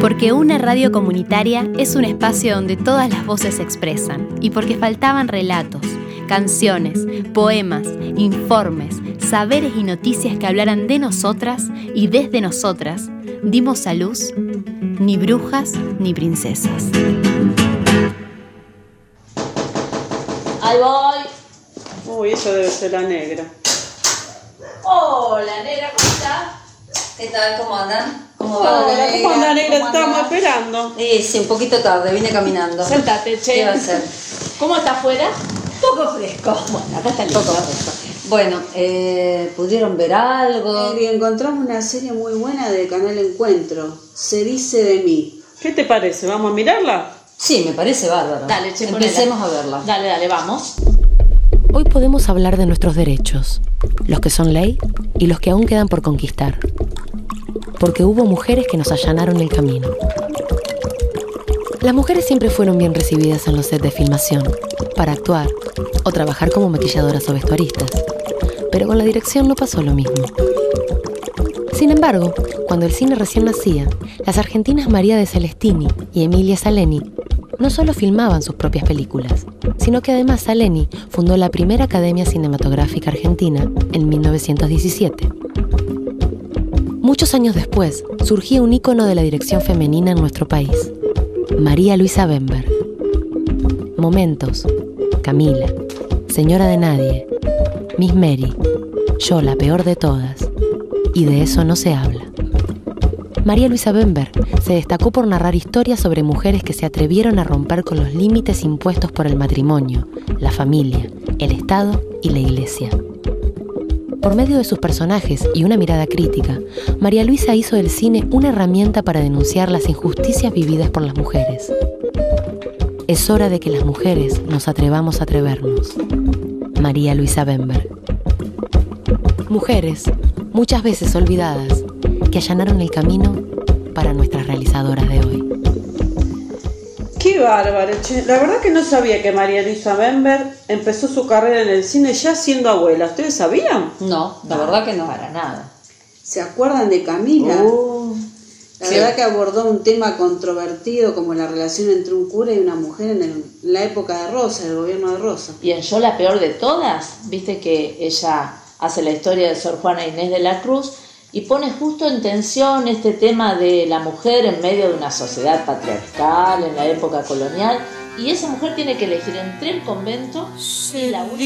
Porque una radio comunitaria es un espacio donde todas las voces se expresan y porque faltaban relatos, canciones, poemas, informes, saberes y noticias que hablaran de nosotras y desde nosotras, dimos a luz ni brujas ni princesas. Ahí voy. Uy, eso debe ser la negra. Hola, negra, ¿cómo estás? ¿Qué tal? ¿Cómo andan? ¿Cómo va? Hola, ¿cómo anda, negra? ¿Cómo Estamos esperando. Sí, sí, un poquito tarde, vine caminando. Sentate, che. ¿Qué va a ser? ¿Cómo está afuera? Poco fresco. Bueno, acá está lindo. Poco fresco. Bueno, eh, ¿pudieron ver algo? Y encontramos una serie muy buena de Canal Encuentro, Se dice de mí. ¿Qué te parece? ¿Vamos a mirarla? Sí, me parece bárbaro. Dale, che, ponela. Empecemos a verla. Dale, dale, vamos. Hoy podemos hablar de nuestros derechos, los que son ley y los que aún quedan por conquistar. Porque hubo mujeres que nos allanaron el camino. Las mujeres siempre fueron bien recibidas en los sets de filmación, para actuar o trabajar como maquilladoras o vestuaristas. Pero con la dirección no pasó lo mismo. Sin embargo, cuando el cine recién nacía, las argentinas María de Celestini y Emilia Saleni no solo filmaban sus propias películas, sino que además Saleni fundó la primera Academia Cinematográfica Argentina en 1917. Muchos años después, surgía un ícono de la dirección femenina en nuestro país, María Luisa Bemberg. Momentos, Camila, Señora de Nadie, Miss Mary, yo la peor de todas, y de eso no se habla. María Luisa Bemberg se destacó por narrar historias sobre mujeres que se atrevieron a romper con los límites impuestos por el matrimonio, la familia, el Estado y la Iglesia. Por medio de sus personajes y una mirada crítica, María Luisa hizo del cine una herramienta para denunciar las injusticias vividas por las mujeres. Es hora de que las mujeres nos atrevamos a atrevernos. María Luisa Bemberg. Mujeres, muchas veces olvidadas, que allanaron el camino para nuestras realizadoras de hoy. Bárbaro, che. La verdad que no sabía que María Luisa Bemberg empezó su carrera en el cine ya siendo abuela. ¿Ustedes sabían? No, la verdad que no para nada. ¿Se acuerdan de Camila? Uh, la sí. verdad que abordó un tema controvertido como la relación entre un cura y una mujer en, el- en la época de Rosa, el gobierno de Rosa. Y en Yo la peor de todas, viste que ella hace la historia de Sor Juana Inés de la Cruz y pone justo en tensión este tema de la mujer en medio de una sociedad patriarcal en la época colonial. Y esa mujer tiene que elegir entre el convento y la única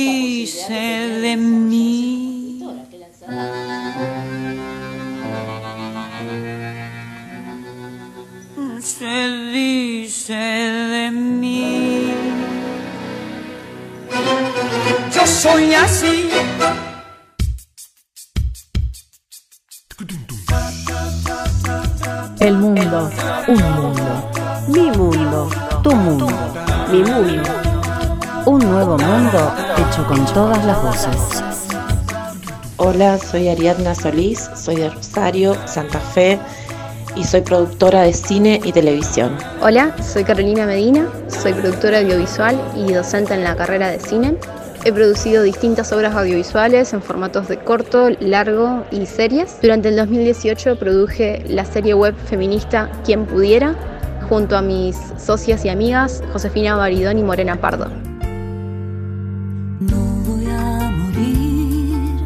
tenía de mí. Se dice de mí. Yo soy así. El mundo, un mundo. Mi mundo, tu mundo, mi mundo. Un nuevo mundo hecho con todas las voces. Hola, soy Ariadna Solís, soy de Rosario, Santa Fe y soy productora de cine y televisión. Hola, soy Carolina Medina, soy productora audiovisual y docente en la carrera de cine. He producido distintas obras audiovisuales en formatos de corto, largo y series. Durante el 2018 produje la serie web feminista Quien Pudiera, junto a mis socias y amigas Josefina Baridón y Morena Pardo. No voy a morir,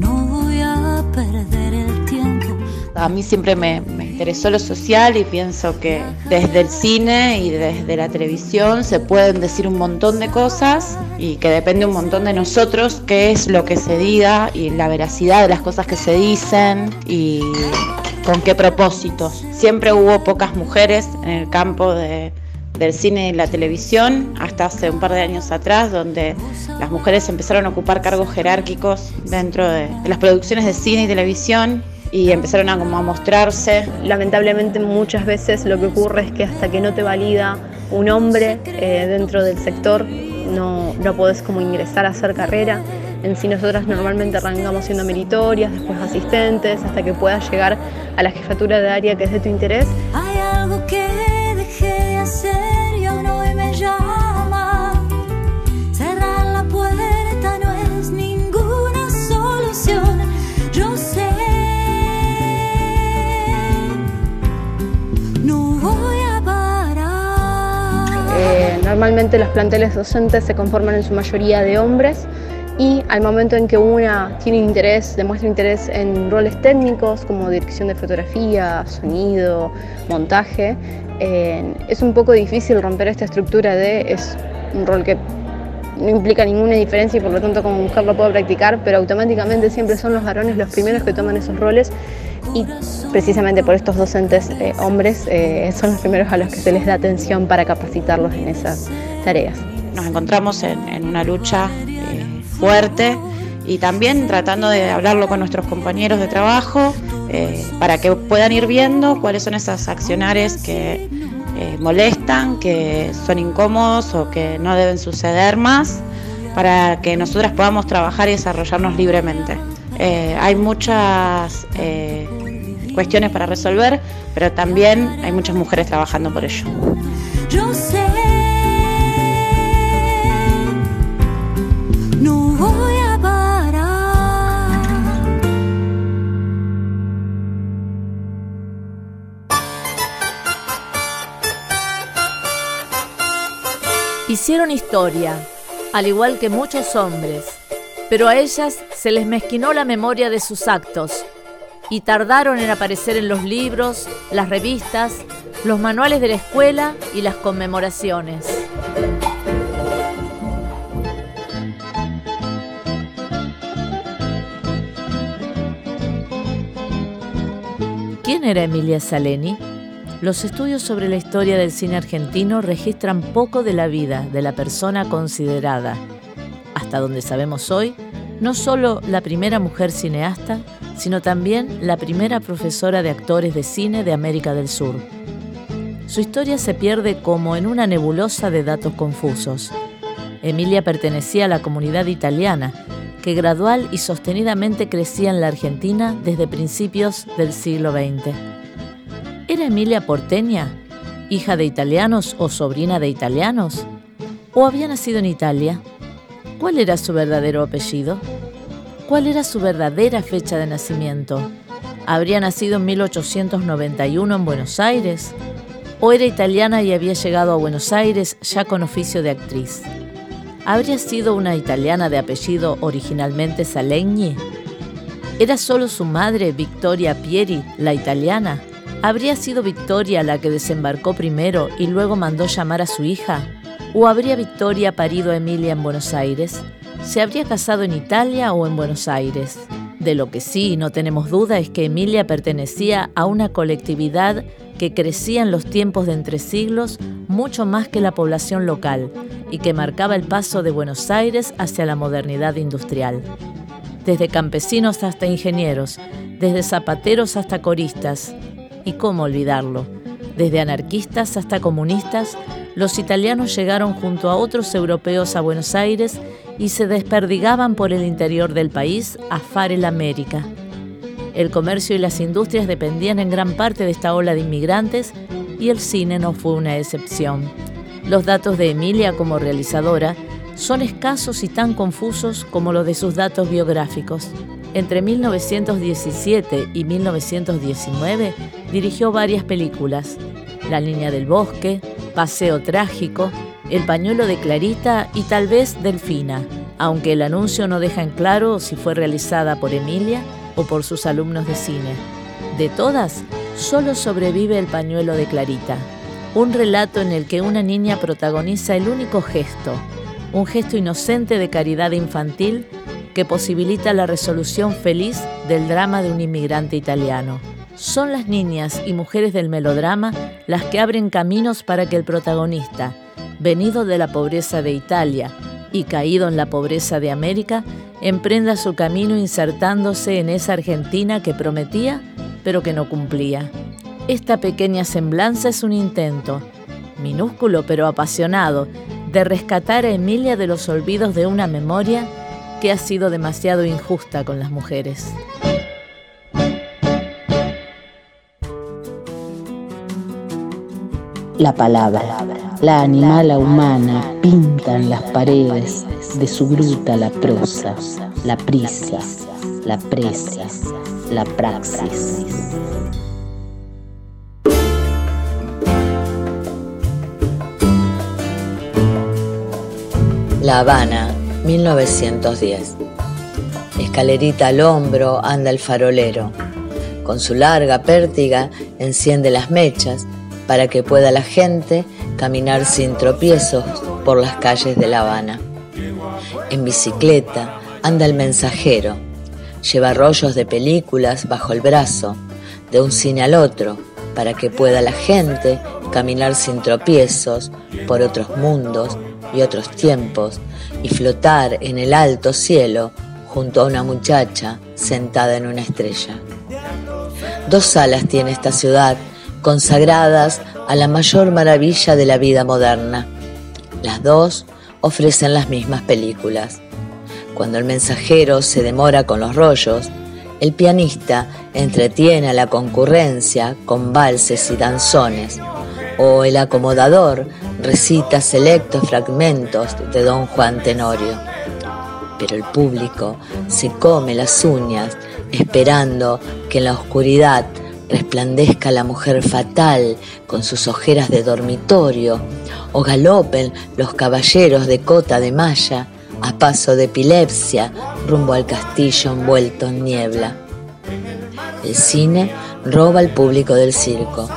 no voy a perder el tiempo. A mí siempre me, interesó lo social y pienso que desde el cine y desde la televisión se pueden decir un montón de cosas y que depende un montón de nosotros qué es lo que se diga y la veracidad de las cosas que se dicen y con qué propósitos. Siempre hubo pocas mujeres en el campo de, del cine y la televisión, hasta hace un par de años atrás, donde las mujeres empezaron a ocupar cargos jerárquicos dentro de, de las producciones de cine y televisión y empezaron a, como a mostrarse. Lamentablemente muchas veces lo que ocurre es que hasta que no te valida un hombre eh, dentro del sector no, no podés como ingresar a hacer carrera. En sí nosotras normalmente arrancamos siendo meritorias, después asistentes, hasta que puedas llegar a la jefatura de área que es de tu interés. Normalmente los planteles docentes se conforman en su mayoría de hombres y al momento en que una tiene interés, demuestra interés en roles técnicos como dirección de fotografía, sonido, montaje, eh, es un poco difícil romper esta estructura de es un rol que no implica ninguna diferencia y por lo tanto como mujer lo puedo practicar, pero automáticamente siempre son los varones los primeros que toman esos roles y precisamente por estos docentes eh, hombres eh, son los primeros a los que se les da atención para capacitarlos en esas tareas. Nos encontramos en, una lucha eh, fuerte y también tratando de hablarlo con nuestros compañeros de trabajo para que puedan ir viendo cuáles son esas accionares que molestan, que son incómodos o que no deben suceder más para que nosotras podamos trabajar y desarrollarnos libremente. Eh, hay muchas eh, cuestiones para resolver, pero también hay muchas mujeres trabajando por ello. Yo sé, voy a parar. Hicieron historia, al igual que muchos hombres pero a ellas se les mezquinó la memoria de sus actos y tardaron en aparecer en los libros, las revistas, los manuales de la escuela y las conmemoraciones. ¿Quién era Emilia Saleni? Los estudios sobre la historia del cine argentino registran poco de la vida de la persona considerada hasta donde sabemos hoy, no solo la primera mujer cineasta, sino también la primera profesora de actores de cine de América del Sur. Su historia se pierde como en una nebulosa de datos confusos. Emilia pertenecía a la comunidad italiana, que gradual y sostenidamente crecía en la Argentina desde principios del siglo XX. ¿Era Emilia porteña, hija de italianos o sobrina de italianos? ¿O había nacido en Italia? ¿Cuál era su verdadero apellido? ¿Cuál era su verdadera fecha de nacimiento? ¿Habría nacido en 1891 en Buenos Aires? ¿O era italiana y había llegado a Buenos Aires ya con oficio de actriz? ¿Habría sido una italiana de apellido originalmente Salegni? ¿Era solo su madre, Victoria Pieri, la italiana? ¿Habría sido Victoria la que desembarcó primero y luego mandó llamar a su hija? ¿O habría Victoria parido a Emilia en Buenos Aires? ¿Se habría casado en Italia o en Buenos Aires? De lo que sí no tenemos duda es que Emilia pertenecía a una colectividad que crecía en los tiempos de entre siglos mucho más que la población local y que marcaba el paso de Buenos Aires hacia la modernidad industrial. Desde campesinos hasta ingenieros, desde zapateros hasta coristas, y cómo olvidarlo, desde anarquistas hasta comunistas, los italianos llegaron junto a otros europeos a Buenos Aires y se desperdigaban por el interior del país a Farel América. El comercio y las industrias dependían en gran parte de esta ola de inmigrantes y el cine no fue una excepción. Los datos de Emilia como realizadora son escasos y tan confusos como los de sus datos biográficos. Entre 1917 y 1919 dirigió varias películas, La Niña del Bosque, Paseo Trágico, El Pañuelo de Clarita y tal vez Delfina, aunque el anuncio no deja en claro si fue realizada por Emilia o por sus alumnos de cine. De todas, solo sobrevive El Pañuelo de Clarita, un relato en el que una niña protagoniza el único gesto, un gesto inocente de caridad infantil que posibilita la resolución feliz del drama de un inmigrante italiano. Son las niñas y mujeres del melodrama las que abren caminos para que el protagonista, venido de la pobreza de Italia y caído en la pobreza de América, emprenda su camino insertándose en esa Argentina que prometía, pero que no cumplía. Esta pequeña semblanza es un intento, minúsculo pero apasionado, de rescatar a Emilia de los olvidos de una memoria que ha sido demasiado injusta con las mujeres. La palabra, la animala humana pintan las paredes de su gruta la prosa, la prisa, la presa, la praxis. La Habana, 1910. Escalerita al hombro anda el farolero. Con su larga pértiga enciende las mechas para que pueda la gente caminar sin tropiezos por las calles de La Habana. En bicicleta anda el mensajero. Lleva rollos de películas bajo el brazo, de un cine al otro, para que pueda la gente caminar sin tropiezos por otros mundos y otros tiempos y flotar en el alto cielo junto a una muchacha sentada en una estrella. Dos salas tiene esta ciudad consagradas a la mayor maravilla de la vida moderna. Las dos ofrecen las mismas películas. Cuando el mensajero se demora con los rollos, el pianista entretiene a la concurrencia con valses y danzones, o el acomodador recita selectos fragmentos de Don Juan Tenorio. Pero el público se come las uñas esperando que en la oscuridad resplandezca la mujer fatal con sus ojeras de dormitorio, o galopen los caballeros de cota de malla a paso de epilepsia rumbo al castillo envuelto en niebla. El cine roba al público del circo.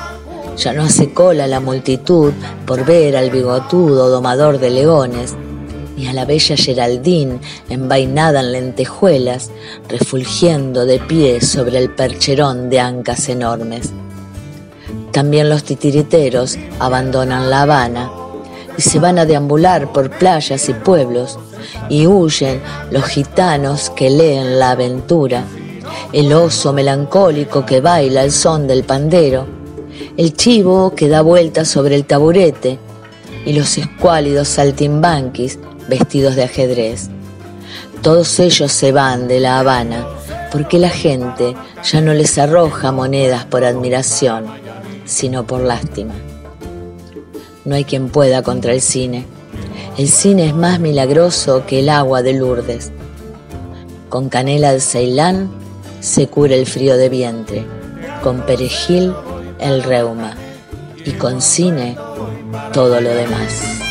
Ya no hace cola la multitud por ver al bigotudo domador de leones, ni a la bella Geraldine envainada en lentejuelas, refulgiendo de pie sobre el percherón de ancas enormes. También los titiriteros abandonan La Habana y se van a deambular por playas y pueblos, y huyen los gitanos que leen la aventura, el oso melancólico que baila el son del pandero, el chivo que da vueltas sobre el taburete, y los escuálidos saltimbanquis vestidos de ajedrez. Todos ellos se van de La Habana porque la gente ya no les arroja monedas por admiración, sino por lástima. No hay quien pueda contra el cine. El cine es más milagroso que el agua de Lourdes. Con canela de Ceilán se cura el frío de vientre, con perejil el reuma y con cine todo lo demás.